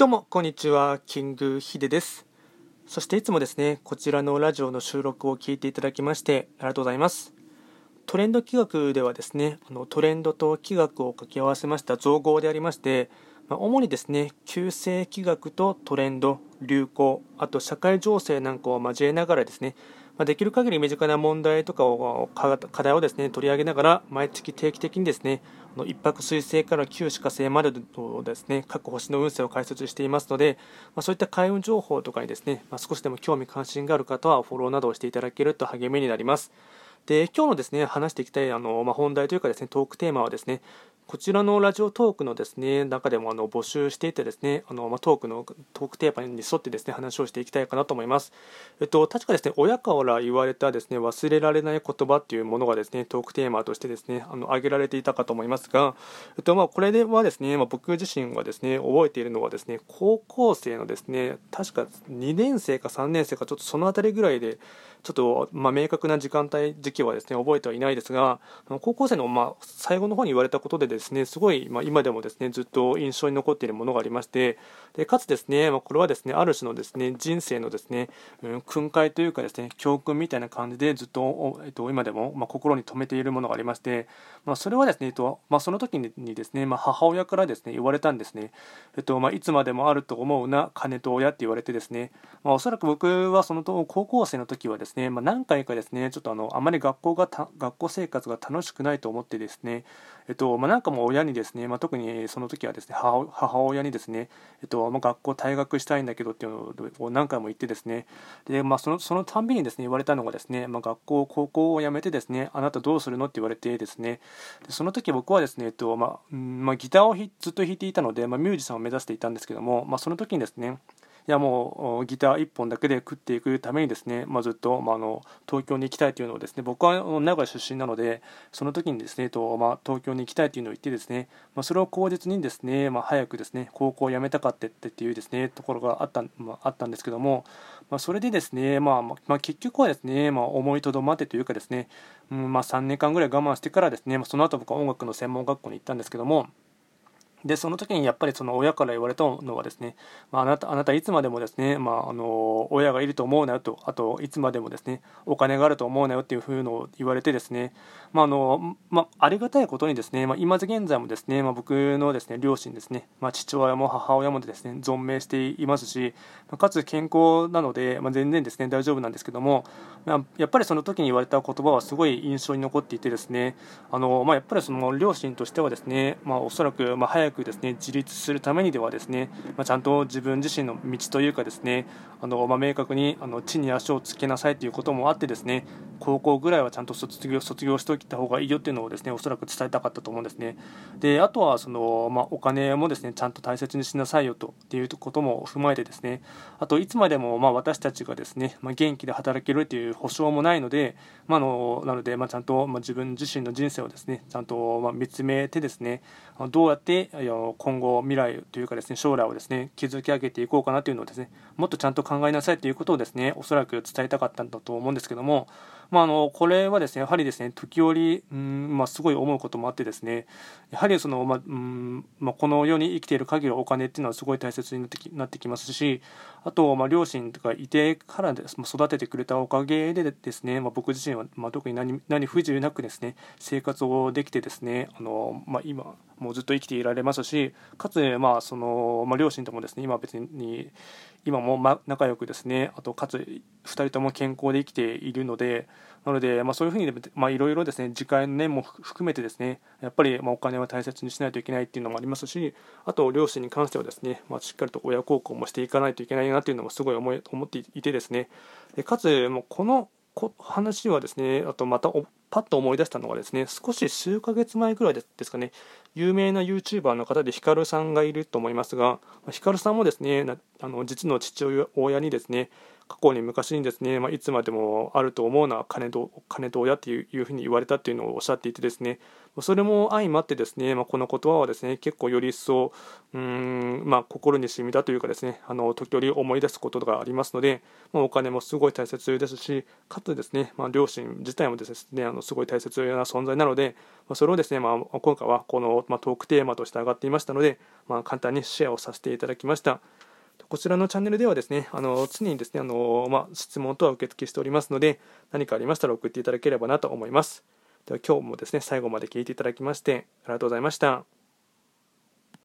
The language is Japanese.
どうもこんにちはキングヒデです。そしていつもですねこちらのラジオの収録を聞いていただきましてありがとうございます。トレンド企画ではですねあのトレンドと企画を掛け合わせました造語でありましてま主にですね旧世気学とトレンド流行あと社会情勢なんかを交えながらですねまできる限り身近な問題とかを課題をですね取り上げながら毎月定期的にですね一泊水星から旧歯科星までとですね各星の運勢を解説していますので、まあ、そういった開運情報とかにですね、まあ、少しでも興味関心がある方はフォローなどをしていただけると励みになります。で今日のですね話していきたいあの、まあ、本題というかですねトークテーマはですねこちらのラジオトークのですね中でもあの募集していてですねあの、まあ、トークのトークテーマに沿ってですね話をしていきたいかなと思います。えっと、確かですね親から言われたですね忘れられない言葉っていうものがですねトークテーマとしてですねあの挙げられていたかと思いますが、えっとまあ、これではですね、まあ、僕自身がですね覚えているのはですね高校生のですね確か2年生か3年生かちょっとその辺りぐらいでちょっと、まあ、明確な時間帯時期はですね覚えてはいないですが高校生の、まあ、最後の方に言われたことでですねすごい、まあ、今でもですねずっと印象に残っているものがありましてでかつですね、まあ、これはですねある種のですね人生のですね、うん、訓戒というかですね教訓みたいな感じでずっと、えっと、今でも、まあ、心に留めているものがありまして、まあ、それはですね、えっとまあ、その時にですね、まあ、母親からですね言われたんですね、えっとまあ、いつまでもあると思うな金と親って言われてですね、まあ、おそらく僕はその高校生の時はですね、まあ、何回かですねちょっとあのあまり学校が学校生活が楽しくないと思ってですねえっとまあ、なんかもう親にですね、まあ、特にその時はですね母親にですね、えっとまあ、学校退学したいんだけどっていうのを何回も言ってですねで、まあ、そのそのたんびにですね言われたのがですね、まあ、学校高校を辞めてですねあなたどうするのって言われてですねでその時僕はですね、えっとまあまあ、ギターをずっと弾いていたので、まあ、ミュージシャンを目指していたんですけども、まあ、その時にですねやもうギター1本だけで食っていくためにですね、まあ、ずっと、まあ、の東京に行きたいというのをですね僕は名古屋出身なのでその時にですねと、まあ、東京に行きたいというのを言ってですね、まあ、それを口実にですね、まあ、早くですね高校を辞めたかってっていうですねところがあった,、まあ、あったんですけども、まあ、それでですね、まあまあ、結局はですね、まあ、思いとどまってというかですね、うんまあ、3年間ぐらい我慢してからですね、まあ、その後僕は音楽の専門学校に行ったんですけどもでその時にやっぱりその親から言われたのはですね、まあ、あなたあなたいつまでもですね、まあ、あの親がいると思うなよとあといつまでもですねお金があると思うなよっていうふうのを言われてですね、まああのまあ、ありがたいことにですね、まあ、今現在もですね、まあ、僕のですね両親ですね、まあ、父親も母親もですね存命していますしかつ健康なので、まあ、全然ですね大丈夫なんですけども、まあ、やっぱりその時に言われた言葉はすごい印象に残っていてですねあの、まあ、やっぱりその両親としてはですね、まあ、おそらくまあくですね自立するためにではですね、まあ、ちゃんと自分自身の道というかですねあの、まあ、明確にあの地に足をつけなさいということもあってですね高校ぐらいはちゃんと卒業卒業しておいた方がいいよっていうのをですねおそらく伝えたかったと思うんですね。であとはその、まあ、お金もですねちゃんと大切にしなさいよとっていうことも踏まえてですね。あといつまでもまあ私たちがですね、まあ、元気で働けるという保証もないので、まあのなので、まあ、ちゃんと、まあ、自分自身の人生をですねちゃんと、まあ、見つめてですねどうやって今後未来というかですね将来をですね築き上げていこうかなというのをですねもっとちゃんと考えなさいということをですねおそらく伝えたかったんだと思うんですけどもまあ、あのこれはですねやはりですね時折、うんまあ、すごい思うこともあってですねやはりその、まあうんまあ、この世に生きている限りお金っていうのはすごい大切になってきなってきますしあと、まあ、両親とかいてからです、まあ、育ててくれたおかげでですね、まあ、僕自身は、まあ、特に何何不自由なくですね生活をできてですねあの、まあ、今もうずっと生きていられますしかつ、まあそのまあ、両親ともですね今別に今もま仲良くですねあとかつ2人とも健康で生きているのでなので、まあ、そういうふうにいろいろですね時間年も含めてですねやっぱりまお金は大切にしないといけないっていうのもありますしあと両親に関してはですね、まあ、しっかりと親孝行もしていかないといけないなというのもすごい思い思っていてですねでかつもうこの話はですねあとまたパッと思い出したのがですね少し数ヶ月前くらいですかね有名な YouTuber の方でヒカルさんがいると思いますがヒカルさんもですねあの実の父親にですね過去に昔にですね、まあ、いつまでもあると思うのは金と金と親っていういうふうに言われたっていうのをおっしゃっていてですねそれも相まってですね、まあ、この言葉はですね結構より一層うん、まあ、心に染みたというかですねあの時折思い出すことがありますので、まあ、お金もすごい大切ですしかつですね、まあ、両親自体もですねあのすごい大切な存在なので、まあ、それをですね、まあ、今回はこの、まあ、トークテーマとして上がっていましたので、まあ、簡単にシェアをさせていただきました。こちらのチャンネルではですね、あの常にですね、あのまあ、質問等は受付しておりますので、何かありましたら送っていただければなと思います。では今日もですね、最後まで聞いていただきまして、ありがとうございました。